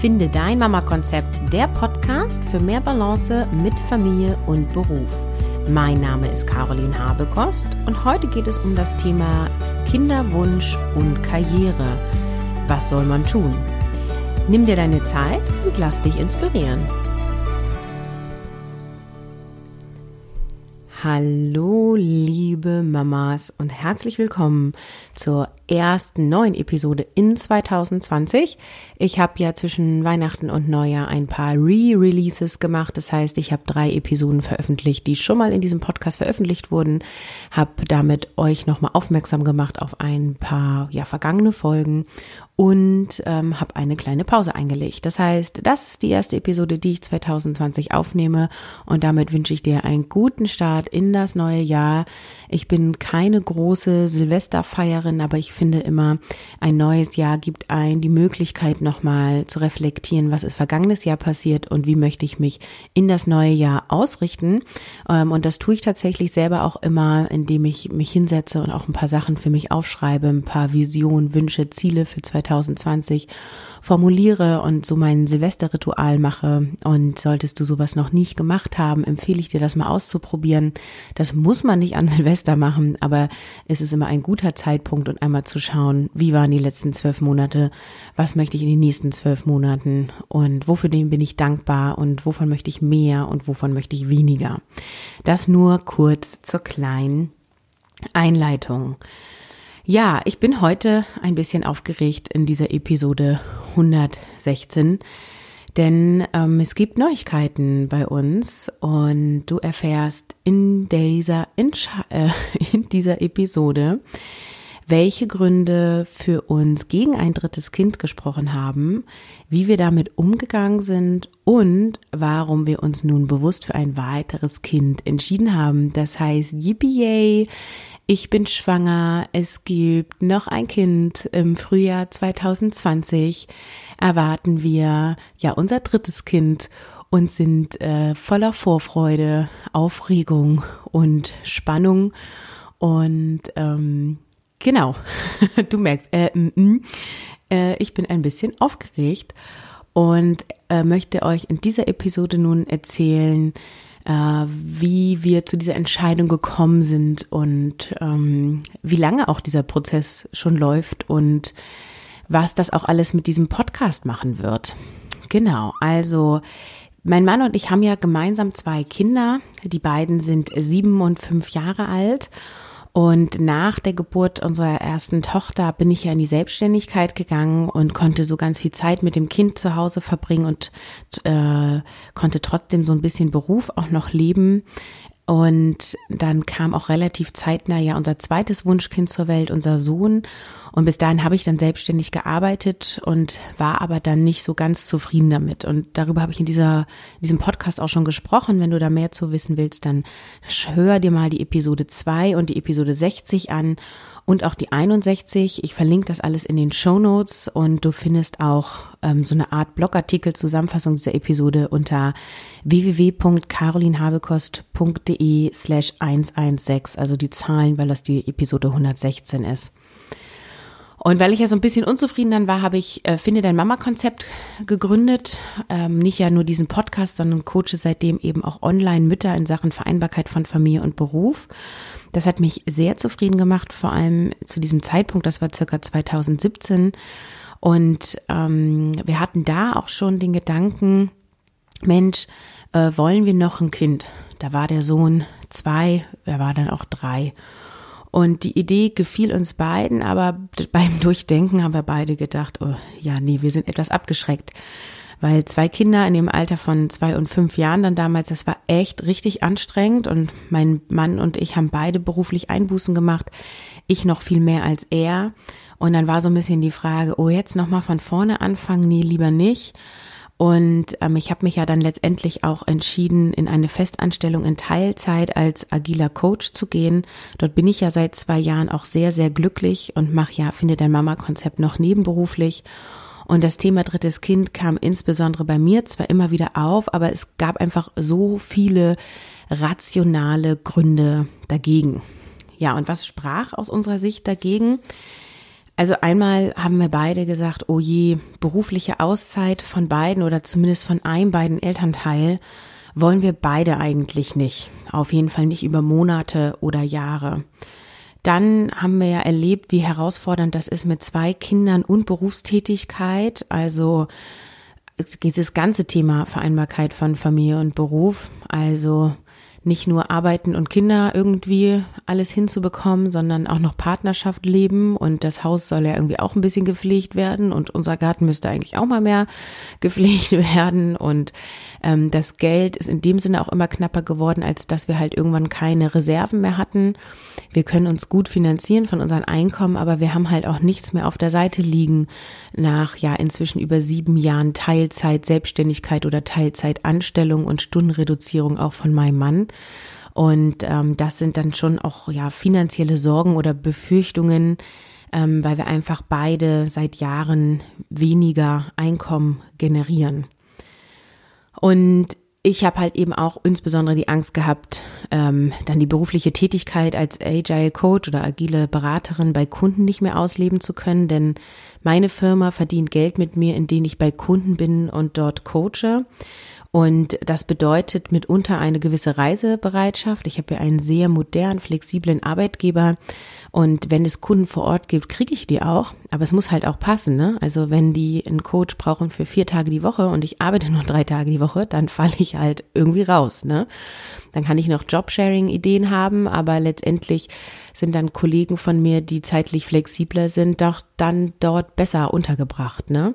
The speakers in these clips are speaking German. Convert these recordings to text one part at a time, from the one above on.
Finde dein Mama-Konzept, der Podcast für mehr Balance mit Familie und Beruf. Mein Name ist Caroline Habekost und heute geht es um das Thema Kinderwunsch und Karriere. Was soll man tun? Nimm dir deine Zeit und lass dich inspirieren. Hallo, liebe Mamas und herzlich willkommen zur ersten neuen Episode in 2020. Ich habe ja zwischen Weihnachten und Neujahr ein paar Re-Releases gemacht. Das heißt, ich habe drei Episoden veröffentlicht, die schon mal in diesem Podcast veröffentlicht wurden, habe damit euch nochmal aufmerksam gemacht auf ein paar ja vergangene Folgen und ähm, habe eine kleine Pause eingelegt. Das heißt, das ist die erste Episode, die ich 2020 aufnehme und damit wünsche ich dir einen guten Start in das neue Jahr. Ich bin keine große Silvesterfeierin, aber ich finde immer, ein neues Jahr gibt ein die Möglichkeit nochmal zu reflektieren, was ist vergangenes Jahr passiert und wie möchte ich mich in das neue Jahr ausrichten. Ähm, und das tue ich tatsächlich selber auch immer, indem ich mich hinsetze und auch ein paar Sachen für mich aufschreibe, ein paar Visionen, Wünsche, Ziele für 2020 formuliere und so mein Silvesterritual mache. Und solltest du sowas noch nicht gemacht haben, empfehle ich dir das mal auszuprobieren. Das muss man nicht an Silvester machen, aber es ist immer ein guter Zeitpunkt und einmal zu schauen, wie waren die letzten zwölf Monate, was möchte ich in den nächsten zwölf Monaten und wofür dem bin ich dankbar und wovon möchte ich mehr und wovon möchte ich weniger. Das nur kurz zur kleinen Einleitung. Ja, ich bin heute ein bisschen aufgeregt in dieser Episode 116, denn ähm, es gibt Neuigkeiten bei uns und du erfährst in dieser, in, äh, in dieser Episode, welche Gründe für uns gegen ein drittes Kind gesprochen haben, wie wir damit umgegangen sind und warum wir uns nun bewusst für ein weiteres Kind entschieden haben. Das heißt, yippie ich bin schwanger, es gibt noch ein Kind. Im Frühjahr 2020 erwarten wir ja unser drittes Kind und sind äh, voller Vorfreude, Aufregung und Spannung. Und ähm, genau, du merkst, äh, mm, mm, äh, ich bin ein bisschen aufgeregt und äh, möchte euch in dieser Episode nun erzählen, äh, wie wir zu dieser Entscheidung gekommen sind und ähm, wie lange auch dieser Prozess schon läuft und was das auch alles mit diesem Podcast machen wird. Genau, also mein Mann und ich haben ja gemeinsam zwei Kinder. Die beiden sind sieben und fünf Jahre alt. Und nach der Geburt unserer ersten Tochter bin ich ja in die Selbstständigkeit gegangen und konnte so ganz viel Zeit mit dem Kind zu Hause verbringen und äh, konnte trotzdem so ein bisschen Beruf auch noch leben. Und dann kam auch relativ zeitnah ja unser zweites Wunschkind zur Welt, unser Sohn. Und bis dahin habe ich dann selbstständig gearbeitet und war aber dann nicht so ganz zufrieden damit. Und darüber habe ich in dieser, in diesem Podcast auch schon gesprochen. Wenn du da mehr zu wissen willst, dann hör dir mal die Episode 2 und die Episode 60 an und auch die 61. Ich verlinke das alles in den Show Notes und du findest auch ähm, so eine Art Blogartikel Zusammenfassung dieser Episode unter www.carolinhabekost.de slash 116, also die Zahlen, weil das die Episode 116 ist. Und weil ich ja so ein bisschen unzufrieden dann war, habe ich äh, Finde dein Mama-Konzept gegründet. Ähm, nicht ja nur diesen Podcast, sondern coache seitdem eben auch online Mütter in Sachen Vereinbarkeit von Familie und Beruf. Das hat mich sehr zufrieden gemacht, vor allem zu diesem Zeitpunkt, das war circa 2017. Und ähm, wir hatten da auch schon den Gedanken, Mensch, äh, wollen wir noch ein Kind? Da war der Sohn zwei, er war dann auch drei. Und die Idee gefiel uns beiden, aber beim Durchdenken haben wir beide gedacht, oh ja, nee, wir sind etwas abgeschreckt. Weil zwei Kinder in dem Alter von zwei und fünf Jahren dann damals, das war echt richtig anstrengend und mein Mann und ich haben beide beruflich Einbußen gemacht. Ich noch viel mehr als er. Und dann war so ein bisschen die Frage, oh, jetzt nochmal von vorne anfangen? Nee, lieber nicht. Und ähm, ich habe mich ja dann letztendlich auch entschieden, in eine Festanstellung in Teilzeit als agiler Coach zu gehen. Dort bin ich ja seit zwei Jahren auch sehr, sehr glücklich und mache ja, finde dein Mama-Konzept noch nebenberuflich. Und das Thema drittes Kind kam insbesondere bei mir zwar immer wieder auf, aber es gab einfach so viele rationale Gründe dagegen. Ja, und was sprach aus unserer Sicht dagegen? Also einmal haben wir beide gesagt, oh je, berufliche Auszeit von beiden oder zumindest von einem beiden Elternteil wollen wir beide eigentlich nicht. Auf jeden Fall nicht über Monate oder Jahre. Dann haben wir ja erlebt, wie herausfordernd das ist mit zwei Kindern und Berufstätigkeit. Also dieses ganze Thema Vereinbarkeit von Familie und Beruf. Also nicht nur arbeiten und Kinder irgendwie alles hinzubekommen, sondern auch noch Partnerschaft leben und das Haus soll ja irgendwie auch ein bisschen gepflegt werden und unser Garten müsste eigentlich auch mal mehr gepflegt werden und ähm, das Geld ist in dem Sinne auch immer knapper geworden, als dass wir halt irgendwann keine Reserven mehr hatten. Wir können uns gut finanzieren von unseren Einkommen, aber wir haben halt auch nichts mehr auf der Seite liegen nach ja inzwischen über sieben Jahren Teilzeit Selbstständigkeit oder Teilzeitanstellung und Stundenreduzierung auch von meinem Mann. Und ähm, das sind dann schon auch ja finanzielle Sorgen oder Befürchtungen, ähm, weil wir einfach beide seit Jahren weniger Einkommen generieren. Und ich habe halt eben auch insbesondere die Angst gehabt, ähm, dann die berufliche Tätigkeit als Agile Coach oder agile Beraterin bei Kunden nicht mehr ausleben zu können, denn meine Firma verdient Geld mit mir, indem ich bei Kunden bin und dort coache. Und das bedeutet mitunter eine gewisse Reisebereitschaft. Ich habe ja einen sehr modernen, flexiblen Arbeitgeber. Und wenn es Kunden vor Ort gibt, kriege ich die auch. Aber es muss halt auch passen. Ne? Also wenn die einen Coach brauchen für vier Tage die Woche und ich arbeite nur drei Tage die Woche, dann falle ich halt irgendwie raus. Ne? Dann kann ich noch Jobsharing-Ideen haben, aber letztendlich sind dann Kollegen von mir, die zeitlich flexibler sind, doch dann dort besser untergebracht. Ne?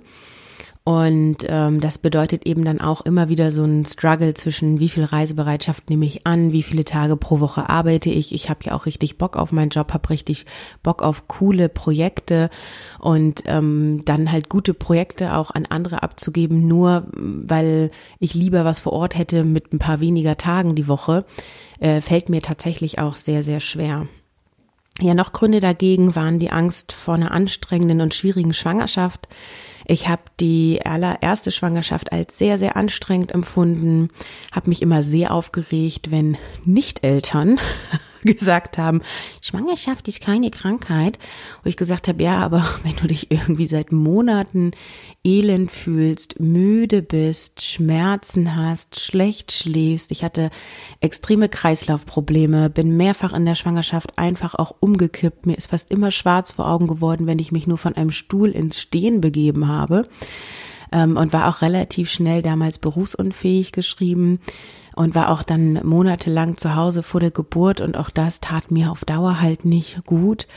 Und ähm, das bedeutet eben dann auch immer wieder so ein Struggle zwischen, wie viel Reisebereitschaft nehme ich an, wie viele Tage pro Woche arbeite ich. Ich habe ja auch richtig Bock auf meinen Job, habe richtig Bock auf coole Projekte und ähm, dann halt gute Projekte auch an andere abzugeben, nur weil ich lieber was vor Ort hätte mit ein paar weniger Tagen die Woche, äh, fällt mir tatsächlich auch sehr, sehr schwer. Ja, noch Gründe dagegen waren die Angst vor einer anstrengenden und schwierigen Schwangerschaft. Ich habe die allererste Schwangerschaft als sehr, sehr anstrengend empfunden, habe mich immer sehr aufgeregt, wenn Nicht-Eltern gesagt haben, Schwangerschaft ist keine Krankheit. Wo ich gesagt habe, ja, aber wenn du dich irgendwie seit Monaten elend fühlst, müde bist, Schmerzen hast, schlecht schläfst, ich hatte extreme Kreislaufprobleme, bin mehrfach in der Schwangerschaft einfach auch umgekippt, mir ist fast immer schwarz vor Augen geworden, wenn ich mich nur von einem Stuhl ins Stehen begeben habe ähm, und war auch relativ schnell damals berufsunfähig geschrieben und war auch dann monatelang zu Hause vor der Geburt und auch das tat mir auf Dauer halt nicht gut.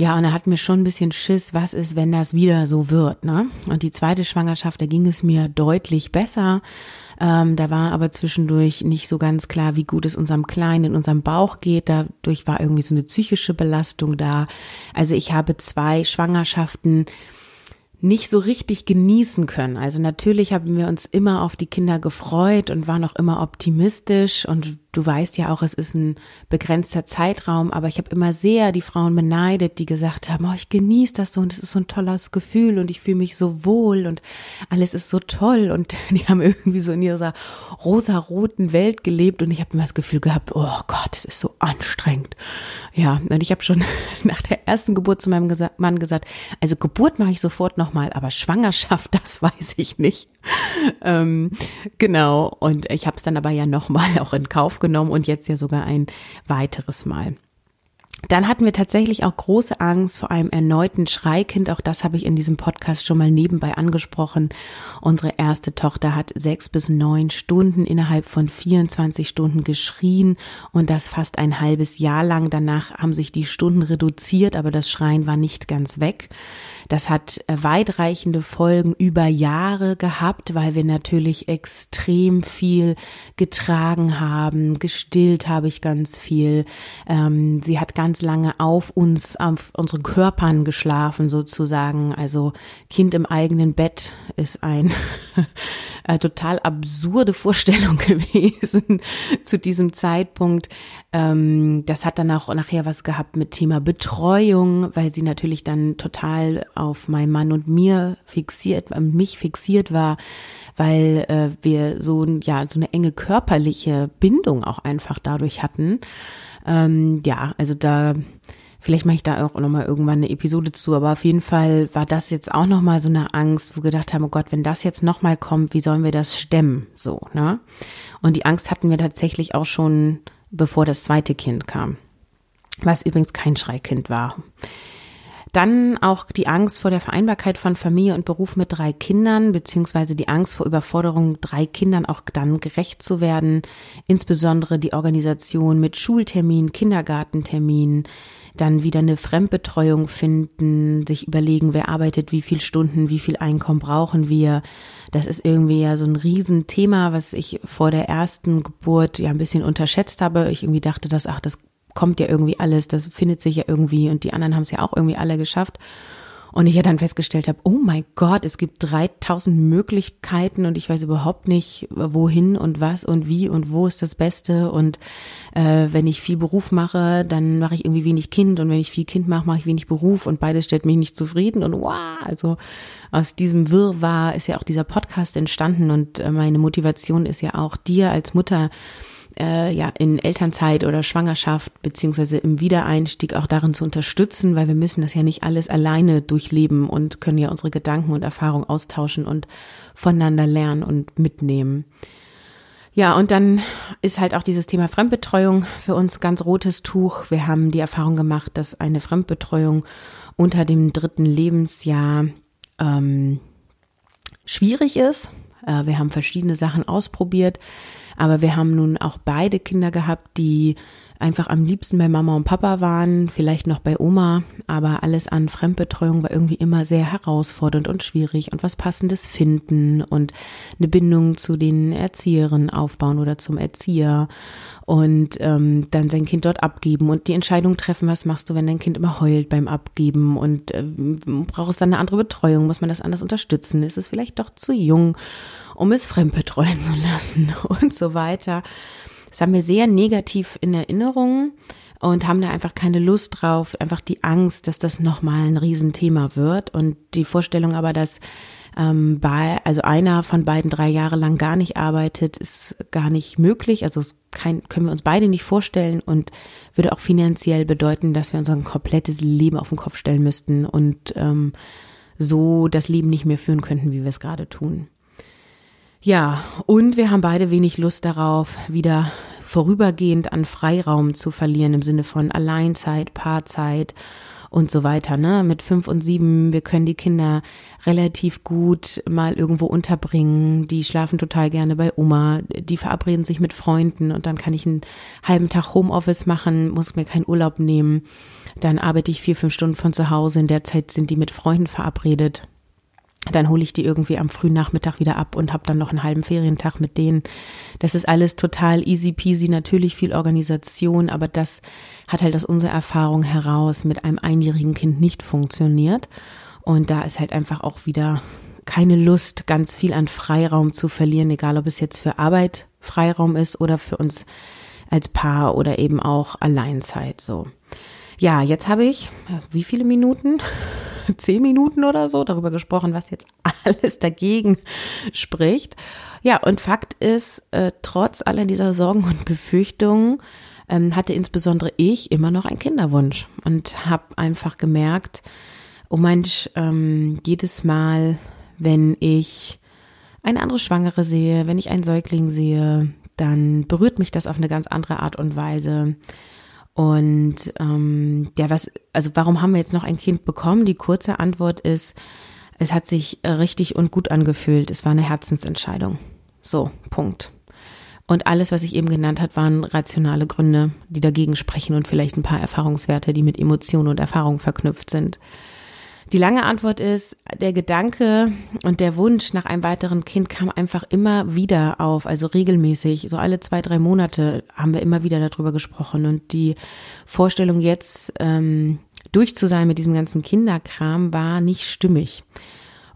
Ja, und er hat mir schon ein bisschen Schiss, was ist, wenn das wieder so wird, ne? Und die zweite Schwangerschaft, da ging es mir deutlich besser. Ähm, da war aber zwischendurch nicht so ganz klar, wie gut es unserem Kleinen in unserem Bauch geht. Dadurch war irgendwie so eine psychische Belastung da. Also ich habe zwei Schwangerschaften nicht so richtig genießen können. Also natürlich haben wir uns immer auf die Kinder gefreut und waren auch immer optimistisch und du weißt ja auch, es ist ein begrenzter Zeitraum, aber ich habe immer sehr die Frauen beneidet, die gesagt haben, oh, ich genieße das so und es ist so ein tolles Gefühl und ich fühle mich so wohl und alles ist so toll und die haben irgendwie so in ihrer rosa-roten Welt gelebt und ich habe immer das Gefühl gehabt, oh Gott, es ist so anstrengend. Ja, und ich habe schon nach der ersten Geburt zu meinem Mann gesagt, also Geburt mache ich sofort nochmal, aber Schwangerschaft, das weiß ich nicht. ähm, genau, und ich habe es dann aber ja nochmal auch in Kauf genommen und jetzt ja sogar ein weiteres Mal. Dann hatten wir tatsächlich auch große Angst vor einem erneuten Schreikind. Auch das habe ich in diesem Podcast schon mal nebenbei angesprochen. Unsere erste Tochter hat sechs bis neun Stunden innerhalb von 24 Stunden geschrien und das fast ein halbes Jahr lang. Danach haben sich die Stunden reduziert, aber das Schreien war nicht ganz weg. Das hat äh, weitreichende Folgen über Jahre gehabt, weil wir natürlich extrem viel getragen haben. Gestillt habe ich ganz viel. Ähm, sie hat ganz lange auf uns, auf unseren Körpern geschlafen sozusagen. Also Kind im eigenen Bett ist ein äh, total absurde Vorstellung gewesen zu diesem Zeitpunkt. Ähm, das hat dann auch nachher was gehabt mit Thema Betreuung, weil sie natürlich dann total auf meinen Mann und mir fixiert, mich fixiert war, weil äh, wir so ja so eine enge körperliche Bindung auch einfach dadurch hatten. Ähm, ja, also da Vielleicht mache ich da auch nochmal irgendwann eine Episode zu, aber auf jeden Fall war das jetzt auch nochmal so eine Angst, wo wir gedacht haben, oh Gott, wenn das jetzt nochmal kommt, wie sollen wir das stemmen? So, ne? Und die Angst hatten wir tatsächlich auch schon, bevor das zweite Kind kam. Was übrigens kein Schreikind war. Dann auch die Angst vor der Vereinbarkeit von Familie und Beruf mit drei Kindern, beziehungsweise die Angst vor Überforderung, drei Kindern auch dann gerecht zu werden. Insbesondere die Organisation mit Schultermin, Kindergartentermin, dann wieder eine Fremdbetreuung finden, sich überlegen, wer arbeitet, wie viel Stunden, wie viel Einkommen brauchen wir. Das ist irgendwie ja so ein Riesenthema, was ich vor der ersten Geburt ja ein bisschen unterschätzt habe. Ich irgendwie dachte, dass, ach, das kommt ja irgendwie alles, das findet sich ja irgendwie und die anderen haben es ja auch irgendwie alle geschafft. Und ich ja dann festgestellt habe, oh mein Gott, es gibt 3000 Möglichkeiten und ich weiß überhaupt nicht, wohin und was und wie und wo ist das Beste. Und äh, wenn ich viel Beruf mache, dann mache ich irgendwie wenig Kind und wenn ich viel Kind mache, mache ich wenig Beruf und beides stellt mich nicht zufrieden. Und wow, also aus diesem Wirrwarr ist ja auch dieser Podcast entstanden und äh, meine Motivation ist ja auch dir als Mutter äh, ja in Elternzeit oder Schwangerschaft beziehungsweise im Wiedereinstieg auch darin zu unterstützen, weil wir müssen das ja nicht alles alleine durchleben und können ja unsere Gedanken und Erfahrungen austauschen und voneinander lernen und mitnehmen. Ja, und dann ist halt auch dieses Thema Fremdbetreuung für uns ganz rotes Tuch. Wir haben die Erfahrung gemacht, dass eine Fremdbetreuung unter dem dritten Lebensjahr ähm, schwierig ist. Äh, wir haben verschiedene Sachen ausprobiert. Aber wir haben nun auch beide Kinder gehabt, die einfach am liebsten bei Mama und Papa waren, vielleicht noch bei Oma, aber alles an Fremdbetreuung war irgendwie immer sehr herausfordernd und schwierig und was passendes finden und eine Bindung zu den Erzieherinnen aufbauen oder zum Erzieher und ähm, dann sein Kind dort abgeben und die Entscheidung treffen, was machst du, wenn dein Kind immer heult beim Abgeben und äh, brauchst dann eine andere Betreuung, muss man das anders unterstützen, ist es vielleicht doch zu jung um es fremdbetreuen zu lassen und so weiter. Das haben wir sehr negativ in Erinnerung und haben da einfach keine Lust drauf, einfach die Angst, dass das nochmal ein Riesenthema wird und die Vorstellung aber, dass ähm, bei, also einer von beiden drei Jahre lang gar nicht arbeitet, ist gar nicht möglich. Also es kein, können wir uns beide nicht vorstellen und würde auch finanziell bedeuten, dass wir unser komplettes Leben auf den Kopf stellen müssten und ähm, so das Leben nicht mehr führen könnten, wie wir es gerade tun. Ja, und wir haben beide wenig Lust darauf, wieder vorübergehend an Freiraum zu verlieren im Sinne von Alleinzeit, Paarzeit und so weiter. Ne? Mit fünf und sieben, wir können die Kinder relativ gut mal irgendwo unterbringen. Die schlafen total gerne bei Oma. Die verabreden sich mit Freunden und dann kann ich einen halben Tag Homeoffice machen, muss mir keinen Urlaub nehmen. Dann arbeite ich vier, fünf Stunden von zu Hause. In der Zeit sind die mit Freunden verabredet dann hole ich die irgendwie am frühen Nachmittag wieder ab und habe dann noch einen halben Ferientag mit denen. Das ist alles total easy peasy, natürlich viel Organisation, aber das hat halt aus unserer Erfahrung heraus mit einem einjährigen Kind nicht funktioniert. Und da ist halt einfach auch wieder keine Lust, ganz viel an Freiraum zu verlieren, egal ob es jetzt für Arbeit Freiraum ist oder für uns als Paar oder eben auch Alleinzeit so. Ja, jetzt habe ich, wie viele Minuten? Zehn Minuten oder so darüber gesprochen, was jetzt alles dagegen spricht. Ja, und Fakt ist, äh, trotz aller dieser Sorgen und Befürchtungen ähm, hatte insbesondere ich immer noch einen Kinderwunsch und habe einfach gemerkt, oh Mensch, ähm, jedes Mal, wenn ich eine andere Schwangere sehe, wenn ich einen Säugling sehe, dann berührt mich das auf eine ganz andere Art und Weise. Und ähm, ja, was, also warum haben wir jetzt noch ein Kind bekommen? Die kurze Antwort ist, es hat sich richtig und gut angefühlt. Es war eine Herzensentscheidung. So, Punkt. Und alles, was ich eben genannt hat, waren rationale Gründe, die dagegen sprechen und vielleicht ein paar Erfahrungswerte, die mit Emotionen und Erfahrungen verknüpft sind. Die lange Antwort ist, der Gedanke und der Wunsch nach einem weiteren Kind kam einfach immer wieder auf, also regelmäßig, so alle zwei, drei Monate haben wir immer wieder darüber gesprochen und die Vorstellung jetzt ähm, durch zu sein mit diesem ganzen Kinderkram war nicht stimmig.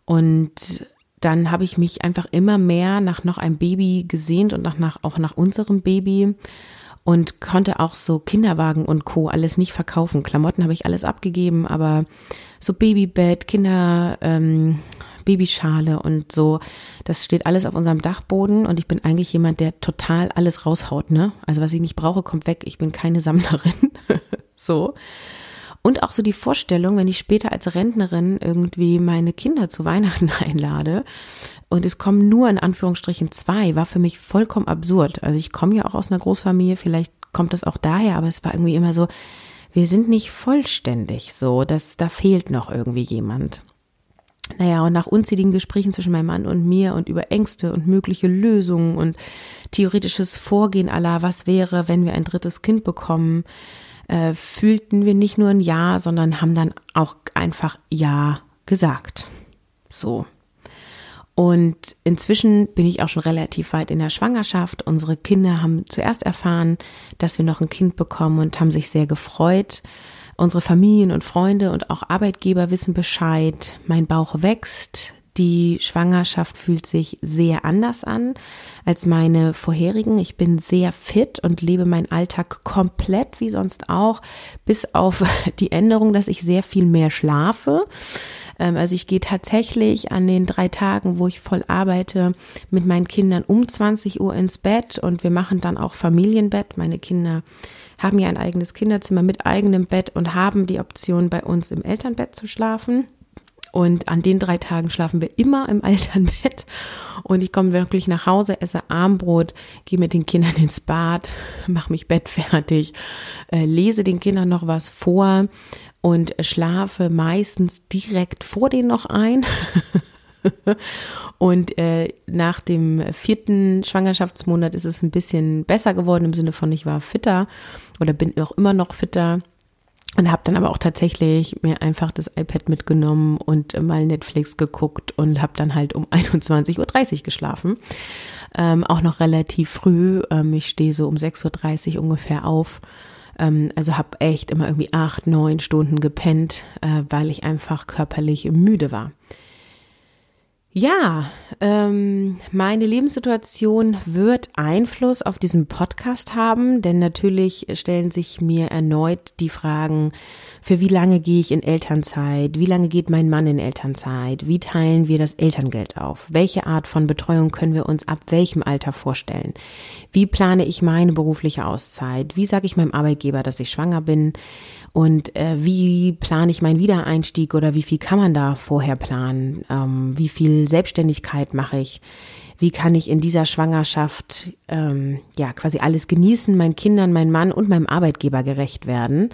Und dann habe ich mich einfach immer mehr nach noch einem Baby gesehnt und nach, nach, auch nach unserem Baby und konnte auch so Kinderwagen und Co. alles nicht verkaufen. Klamotten habe ich alles abgegeben, aber so Babybett, Kinder, ähm, Babyschale und so, das steht alles auf unserem Dachboden und ich bin eigentlich jemand, der total alles raushaut, ne? Also was ich nicht brauche, kommt weg. Ich bin keine Sammlerin. so. Und auch so die Vorstellung, wenn ich später als Rentnerin irgendwie meine Kinder zu Weihnachten einlade und es kommen nur in Anführungsstrichen zwei, war für mich vollkommen absurd. Also ich komme ja auch aus einer Großfamilie, vielleicht kommt das auch daher, aber es war irgendwie immer so, wir sind nicht vollständig so, dass da fehlt noch irgendwie jemand. Naja, und nach unzähligen Gesprächen zwischen meinem Mann und mir und über Ängste und mögliche Lösungen und theoretisches Vorgehen aller, was wäre, wenn wir ein drittes Kind bekommen, äh, fühlten wir nicht nur ein Ja, sondern haben dann auch einfach Ja gesagt. So. Und inzwischen bin ich auch schon relativ weit in der Schwangerschaft. Unsere Kinder haben zuerst erfahren, dass wir noch ein Kind bekommen und haben sich sehr gefreut. Unsere Familien und Freunde und auch Arbeitgeber wissen Bescheid. Mein Bauch wächst. Die Schwangerschaft fühlt sich sehr anders an als meine vorherigen. Ich bin sehr fit und lebe meinen Alltag komplett wie sonst auch, bis auf die Änderung, dass ich sehr viel mehr schlafe. Ähm, also ich gehe tatsächlich an den drei Tagen, wo ich voll arbeite, mit meinen Kindern um 20 Uhr ins Bett und wir machen dann auch Familienbett. Meine Kinder haben ja ein eigenes Kinderzimmer mit eigenem Bett und haben die Option, bei uns im Elternbett zu schlafen. Und an den drei Tagen schlafen wir immer im Elternbett. Und ich komme wirklich nach Hause, esse Armbrot, gehe mit den Kindern ins Bad, mache mich bettfertig, äh, lese den Kindern noch was vor und schlafe meistens direkt vor denen noch ein. und äh, nach dem vierten Schwangerschaftsmonat ist es ein bisschen besser geworden im Sinne von, ich war fitter oder bin auch immer noch fitter. Und habe dann aber auch tatsächlich mir einfach das iPad mitgenommen und mal Netflix geguckt und habe dann halt um 21.30 Uhr geschlafen. Ähm, auch noch relativ früh. Ähm, ich stehe so um 6.30 Uhr ungefähr auf ähm, also habe echt immer irgendwie acht, neun Stunden gepennt, äh, weil ich einfach körperlich müde war. Ja, ähm, meine Lebenssituation wird Einfluss auf diesen Podcast haben, denn natürlich stellen sich mir erneut die Fragen, für wie lange gehe ich in Elternzeit, wie lange geht mein Mann in Elternzeit, wie teilen wir das Elterngeld auf, welche Art von Betreuung können wir uns ab welchem Alter vorstellen, wie plane ich meine berufliche Auszeit, wie sage ich meinem Arbeitgeber, dass ich schwanger bin, und äh, wie plane ich meinen Wiedereinstieg oder wie viel kann man da vorher planen? Ähm, wie viel Selbstständigkeit mache ich? Wie kann ich in dieser Schwangerschaft ähm, ja quasi alles genießen, meinen Kindern, meinem Mann und meinem Arbeitgeber gerecht werden?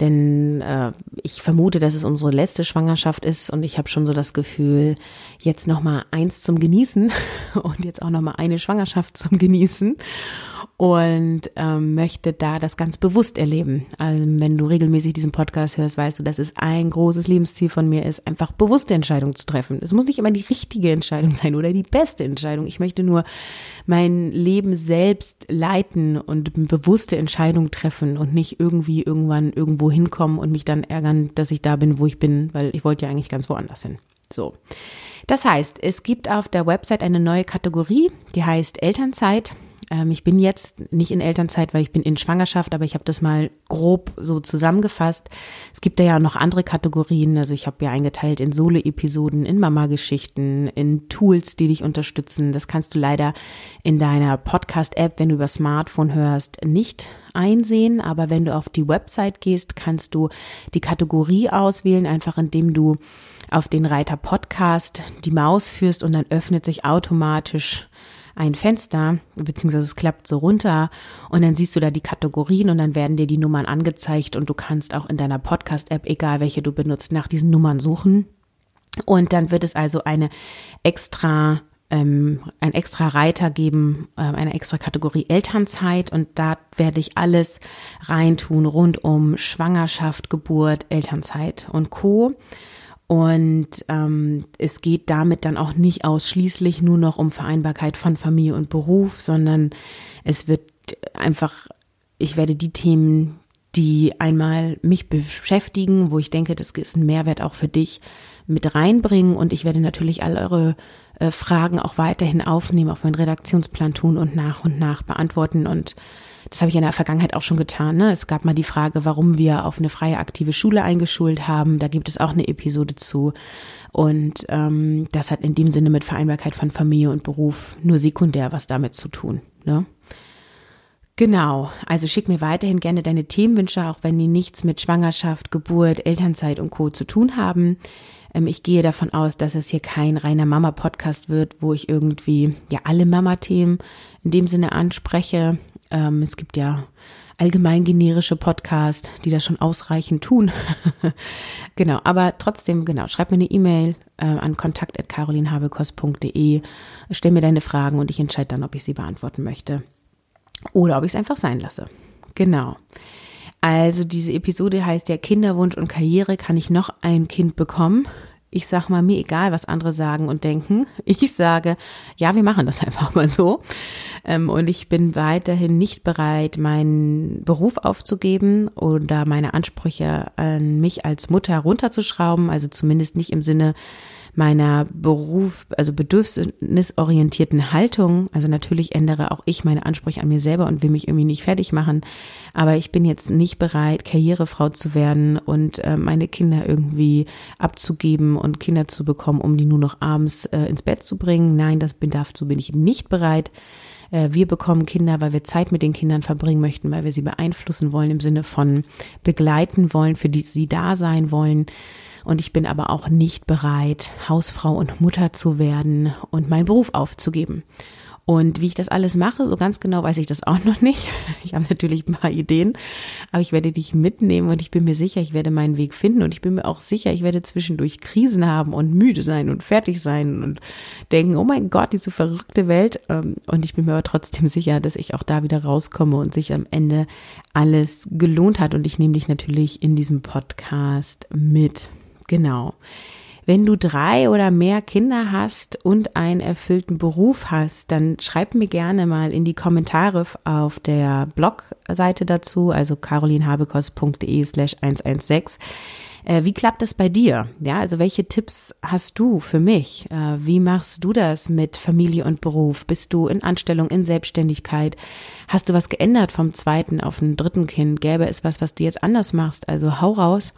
Denn äh, ich vermute, dass es unsere letzte Schwangerschaft ist und ich habe schon so das Gefühl, jetzt noch mal eins zum Genießen und jetzt auch noch mal eine Schwangerschaft zum Genießen und ähm, möchte da das ganz bewusst erleben. Also wenn du regelmäßig diesen Podcast hörst, weißt du, dass es ein großes Lebensziel von mir ist, einfach bewusste Entscheidungen zu treffen. Es muss nicht immer die richtige Entscheidung sein oder die beste Entscheidung. Ich möchte nur mein Leben selbst leiten und bewusste Entscheidungen treffen und nicht irgendwie irgendwann irgendwo hinkommen und mich dann ärgern, dass ich da bin, wo ich bin, weil ich wollte ja eigentlich ganz woanders hin. So. Das heißt, es gibt auf der Website eine neue Kategorie, die heißt Elternzeit. Ähm, ich bin jetzt nicht in Elternzeit, weil ich bin in Schwangerschaft, aber ich habe das mal grob so zusammengefasst. Es gibt da ja noch andere Kategorien. Also ich habe ja eingeteilt in Solo-Episoden, in Mama-Geschichten, in Tools, die dich unterstützen. Das kannst du leider in deiner Podcast-App, wenn du über Smartphone hörst, nicht einsehen. Aber wenn du auf die Website gehst, kannst du die Kategorie auswählen, einfach indem du auf den Reiter Podcast die Maus führst und dann öffnet sich automatisch ein Fenster, beziehungsweise es klappt so runter und dann siehst du da die Kategorien und dann werden dir die Nummern angezeigt und du kannst auch in deiner Podcast-App, egal welche du benutzt, nach diesen Nummern suchen. Und dann wird es also eine extra ähm, ein extra Reiter geben, äh, eine extra Kategorie Elternzeit und da werde ich alles reintun rund um Schwangerschaft, Geburt, Elternzeit und Co. Und ähm, es geht damit dann auch nicht ausschließlich nur noch um Vereinbarkeit von Familie und Beruf, sondern es wird einfach, ich werde die Themen, die einmal mich beschäftigen, wo ich denke, das ist ein Mehrwert auch für dich, mit reinbringen. Und ich werde natürlich all eure äh, Fragen auch weiterhin aufnehmen, auf meinen Redaktionsplan tun und nach und nach beantworten und das habe ich in der Vergangenheit auch schon getan. Ne? Es gab mal die Frage, warum wir auf eine freie aktive Schule eingeschult haben. Da gibt es auch eine Episode zu. Und ähm, das hat in dem Sinne mit Vereinbarkeit von Familie und Beruf nur sekundär was damit zu tun. Ne? Genau, also schick mir weiterhin gerne deine Themenwünsche, auch wenn die nichts mit Schwangerschaft, Geburt, Elternzeit und Co. zu tun haben. Ähm, ich gehe davon aus, dass es hier kein reiner Mama-Podcast wird, wo ich irgendwie ja alle Mama-Themen in dem Sinne anspreche. Ähm, es gibt ja allgemein generische Podcasts, die das schon ausreichend tun. genau, aber trotzdem, genau, schreib mir eine E-Mail äh, an kontakt.carolinhabekost.de, stell mir deine Fragen und ich entscheide dann, ob ich sie beantworten möchte oder ob ich es einfach sein lasse. Genau. Also diese Episode heißt ja Kinderwunsch und Karriere, kann ich noch ein Kind bekommen? Ich sag mal, mir egal, was andere sagen und denken. Ich sage, ja, wir machen das einfach mal so. Ähm, und ich bin weiterhin nicht bereit, meinen Beruf aufzugeben oder meine Ansprüche an mich als Mutter runterzuschrauben. Also zumindest nicht im Sinne meiner Beruf, also bedürfnisorientierten Haltung. Also natürlich ändere auch ich meine Ansprüche an mir selber und will mich irgendwie nicht fertig machen. Aber ich bin jetzt nicht bereit, Karrierefrau zu werden und äh, meine Kinder irgendwie abzugeben und Kinder zu bekommen, um die nur noch abends äh, ins Bett zu bringen. Nein, das bin, dazu bin ich nicht bereit. Äh, wir bekommen Kinder, weil wir Zeit mit den Kindern verbringen möchten, weil wir sie beeinflussen wollen im Sinne von begleiten wollen, für die sie da sein wollen. Und ich bin aber auch nicht bereit, Hausfrau und Mutter zu werden und meinen Beruf aufzugeben. Und wie ich das alles mache, so ganz genau weiß ich das auch noch nicht. Ich habe natürlich ein paar Ideen, aber ich werde dich mitnehmen und ich bin mir sicher, ich werde meinen Weg finden und ich bin mir auch sicher, ich werde zwischendurch Krisen haben und müde sein und fertig sein und denken, oh mein Gott, diese verrückte Welt. Ähm, und ich bin mir aber trotzdem sicher, dass ich auch da wieder rauskomme und sich am Ende alles gelohnt hat. Und ich nehme dich natürlich in diesem Podcast mit. Genau. Wenn du drei oder mehr Kinder hast und einen erfüllten Beruf hast, dann schreib mir gerne mal in die Kommentare auf der Blogseite dazu, also carolinhabekost.de slash 116. Äh, wie klappt das bei dir? Ja, also welche Tipps hast du für mich? Äh, wie machst du das mit Familie und Beruf? Bist du in Anstellung, in Selbstständigkeit? Hast du was geändert vom zweiten auf ein dritten Kind? Gäbe es was, was du jetzt anders machst? Also hau raus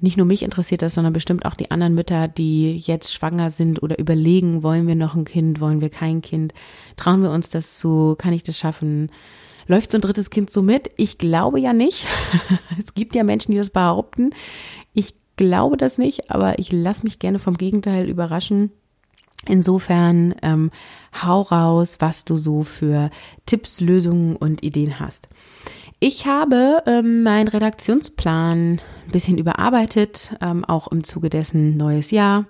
nicht nur mich interessiert das, sondern bestimmt auch die anderen Mütter, die jetzt schwanger sind oder überlegen, wollen wir noch ein Kind, wollen wir kein Kind, trauen wir uns das zu, kann ich das schaffen? Läuft so ein drittes Kind so mit? Ich glaube ja nicht. es gibt ja Menschen, die das behaupten. Ich glaube das nicht, aber ich lasse mich gerne vom Gegenteil überraschen. Insofern ähm, hau raus, was du so für Tipps, Lösungen und Ideen hast. Ich habe ähm, meinen Redaktionsplan ein bisschen überarbeitet, ähm, auch im Zuge dessen neues Jahr.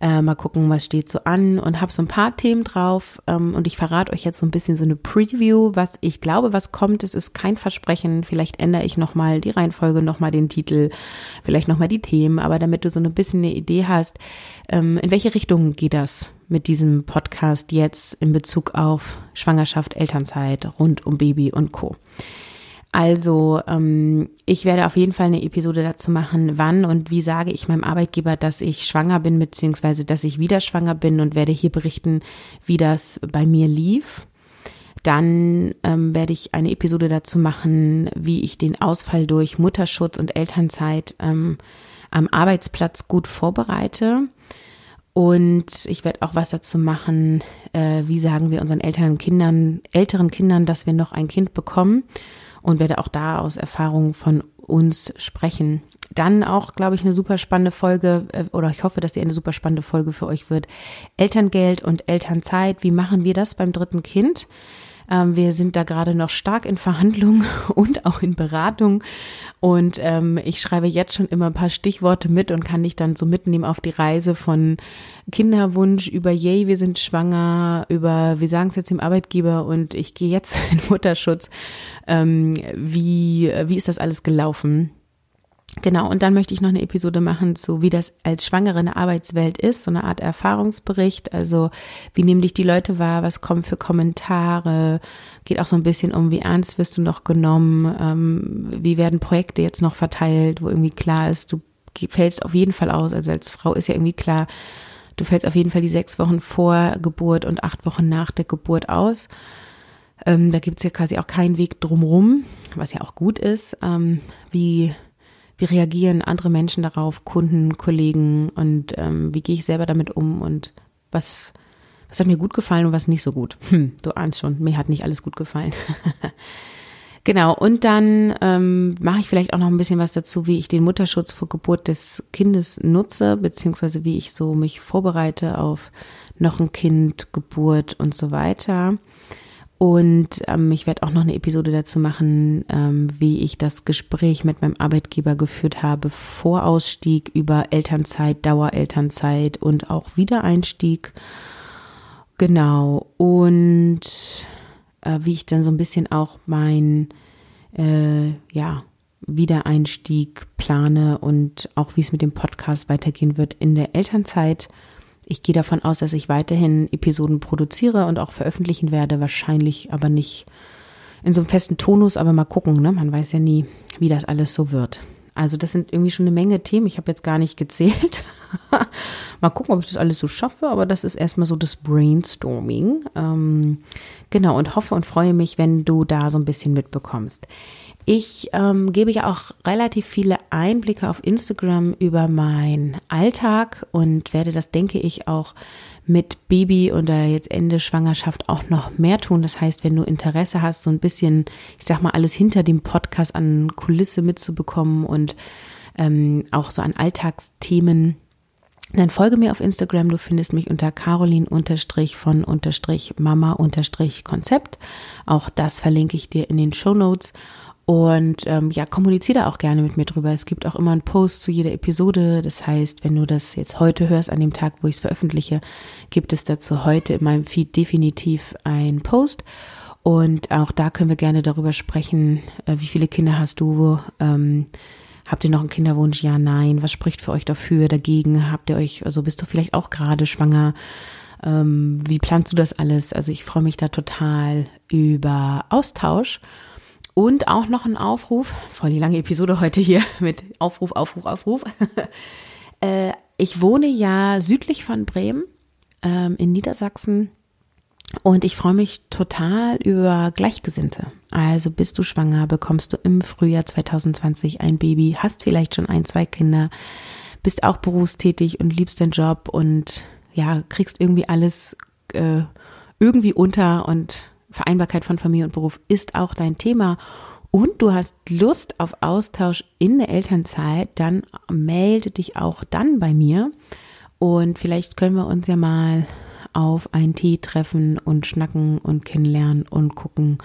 Äh, mal gucken, was steht so an und habe so ein paar Themen drauf ähm, und ich verrate euch jetzt so ein bisschen so eine Preview, was ich glaube, was kommt. Es ist kein Versprechen. Vielleicht ändere ich nochmal die Reihenfolge, nochmal den Titel, vielleicht nochmal die Themen, aber damit du so ein bisschen eine Idee hast, ähm, in welche Richtung geht das mit diesem Podcast jetzt in Bezug auf Schwangerschaft, Elternzeit, rund um Baby und Co. Also ähm, ich werde auf jeden Fall eine Episode dazu machen, wann und wie sage ich meinem Arbeitgeber, dass ich schwanger bin, beziehungsweise dass ich wieder schwanger bin und werde hier berichten, wie das bei mir lief. Dann ähm, werde ich eine Episode dazu machen, wie ich den Ausfall durch Mutterschutz und Elternzeit ähm, am Arbeitsplatz gut vorbereite. Und ich werde auch was dazu machen, äh, wie sagen wir unseren älteren Kindern, älteren Kindern, dass wir noch ein Kind bekommen und werde auch da aus Erfahrung von uns sprechen. Dann auch, glaube ich, eine super spannende Folge, äh, oder ich hoffe, dass sie eine super spannende Folge für euch wird. Elterngeld und Elternzeit. Wie machen wir das beim dritten Kind? Ähm, wir sind da gerade noch stark in Verhandlungen und auch in Beratung. Und ähm, ich schreibe jetzt schon immer ein paar Stichworte mit und kann dich dann so mitnehmen auf die Reise von Kinderwunsch über Yay, wir sind schwanger, über wir sagen es jetzt dem Arbeitgeber und ich gehe jetzt in Mutterschutz. Ähm, wie, wie ist das alles gelaufen? Genau, und dann möchte ich noch eine Episode machen zu, wie das als Schwangere in der Arbeitswelt ist, so eine Art Erfahrungsbericht. Also, wie nehmen dich die Leute wahr, was kommen für Kommentare, geht auch so ein bisschen um, wie ernst wirst du noch genommen, ähm, wie werden Projekte jetzt noch verteilt, wo irgendwie klar ist, du fällst auf jeden Fall aus. Also als Frau ist ja irgendwie klar, du fällst auf jeden Fall die sechs Wochen vor Geburt und acht Wochen nach der Geburt aus. Ähm, da gibt's ja quasi auch keinen Weg drumrum, was ja auch gut ist. Ähm, wie wie reagieren andere Menschen darauf, Kunden, Kollegen und ähm, wie gehe ich selber damit um und was, was hat mir gut gefallen und was nicht so gut. Hm, du ahnst schon, mir hat nicht alles gut gefallen. Genau, und dann ähm, mache ich vielleicht auch noch ein bisschen was dazu, wie ich den Mutterschutz vor Geburt des Kindes nutze, beziehungsweise wie ich so mich vorbereite auf noch ein Kind, Geburt und so weiter. Und ähm, ich werde auch noch eine Episode dazu machen, ähm, wie ich das Gespräch mit meinem Arbeitgeber geführt habe vor Ausstieg über Elternzeit, Dauerelternzeit und auch Wiedereinstieg. Genau. Und äh, wie ich dann so ein bisschen auch mein äh, ja, Wiedereinstieg plane und auch wie es mit dem Podcast weitergehen wird in der Elternzeit. Ich gehe davon aus, dass ich weiterhin Episoden produziere und auch veröffentlichen werde, wahrscheinlich aber nicht in so einem festen Tonus, aber mal gucken, ne? Man weiß ja nie, wie das alles so wird. Also das sind irgendwie schon eine Menge Themen. Ich habe jetzt gar nicht gezählt. mal gucken, ob ich das alles so schaffe, aber das ist erstmal so das Brainstorming. Ähm, genau, und hoffe und freue mich, wenn du da so ein bisschen mitbekommst. Ich ähm, gebe ja auch relativ viele Einblicke auf Instagram über meinen Alltag und werde das, denke ich, auch mit Baby oder jetzt Ende Schwangerschaft auch noch mehr tun. Das heißt, wenn du Interesse hast, so ein bisschen, ich sag mal, alles hinter dem Podcast an Kulisse mitzubekommen und ähm, auch so an Alltagsthemen, dann folge mir auf Instagram. Du findest mich unter Caroline von Mama Konzept. Auch das verlinke ich dir in den Show Notes. Und ähm, ja, kommuniziere da auch gerne mit mir drüber. Es gibt auch immer einen Post zu jeder Episode. Das heißt, wenn du das jetzt heute hörst, an dem Tag, wo ich es veröffentliche, gibt es dazu heute in meinem Feed definitiv einen Post. Und auch da können wir gerne darüber sprechen, äh, wie viele Kinder hast du? Ähm, habt ihr noch einen Kinderwunsch? Ja, nein. Was spricht für euch dafür, dagegen? Habt ihr euch, also bist du vielleicht auch gerade schwanger? Ähm, wie planst du das alles? Also ich freue mich da total über Austausch. Und auch noch ein Aufruf, voll die lange Episode heute hier mit Aufruf, Aufruf, Aufruf. äh, ich wohne ja südlich von Bremen ähm, in Niedersachsen und ich freue mich total über Gleichgesinnte. Also bist du schwanger, bekommst du im Frühjahr 2020 ein Baby, hast vielleicht schon ein, zwei Kinder, bist auch berufstätig und liebst deinen Job und ja, kriegst irgendwie alles äh, irgendwie unter und Vereinbarkeit von Familie und Beruf ist auch dein Thema und du hast Lust auf Austausch in der Elternzeit, dann melde dich auch dann bei mir und vielleicht können wir uns ja mal auf einen Tee treffen und schnacken und kennenlernen und gucken.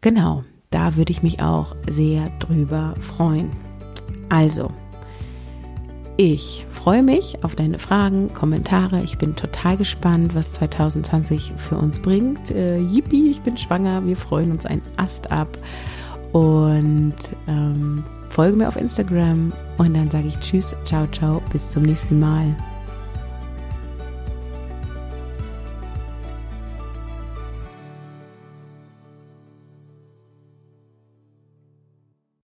Genau, da würde ich mich auch sehr drüber freuen. Also, ich freue mich auf deine Fragen, Kommentare. Ich bin total gespannt, was 2020 für uns bringt. Äh, yippie, ich bin schwanger. Wir freuen uns ein Ast ab. Und ähm, folge mir auf Instagram. Und dann sage ich Tschüss, ciao, ciao, bis zum nächsten Mal.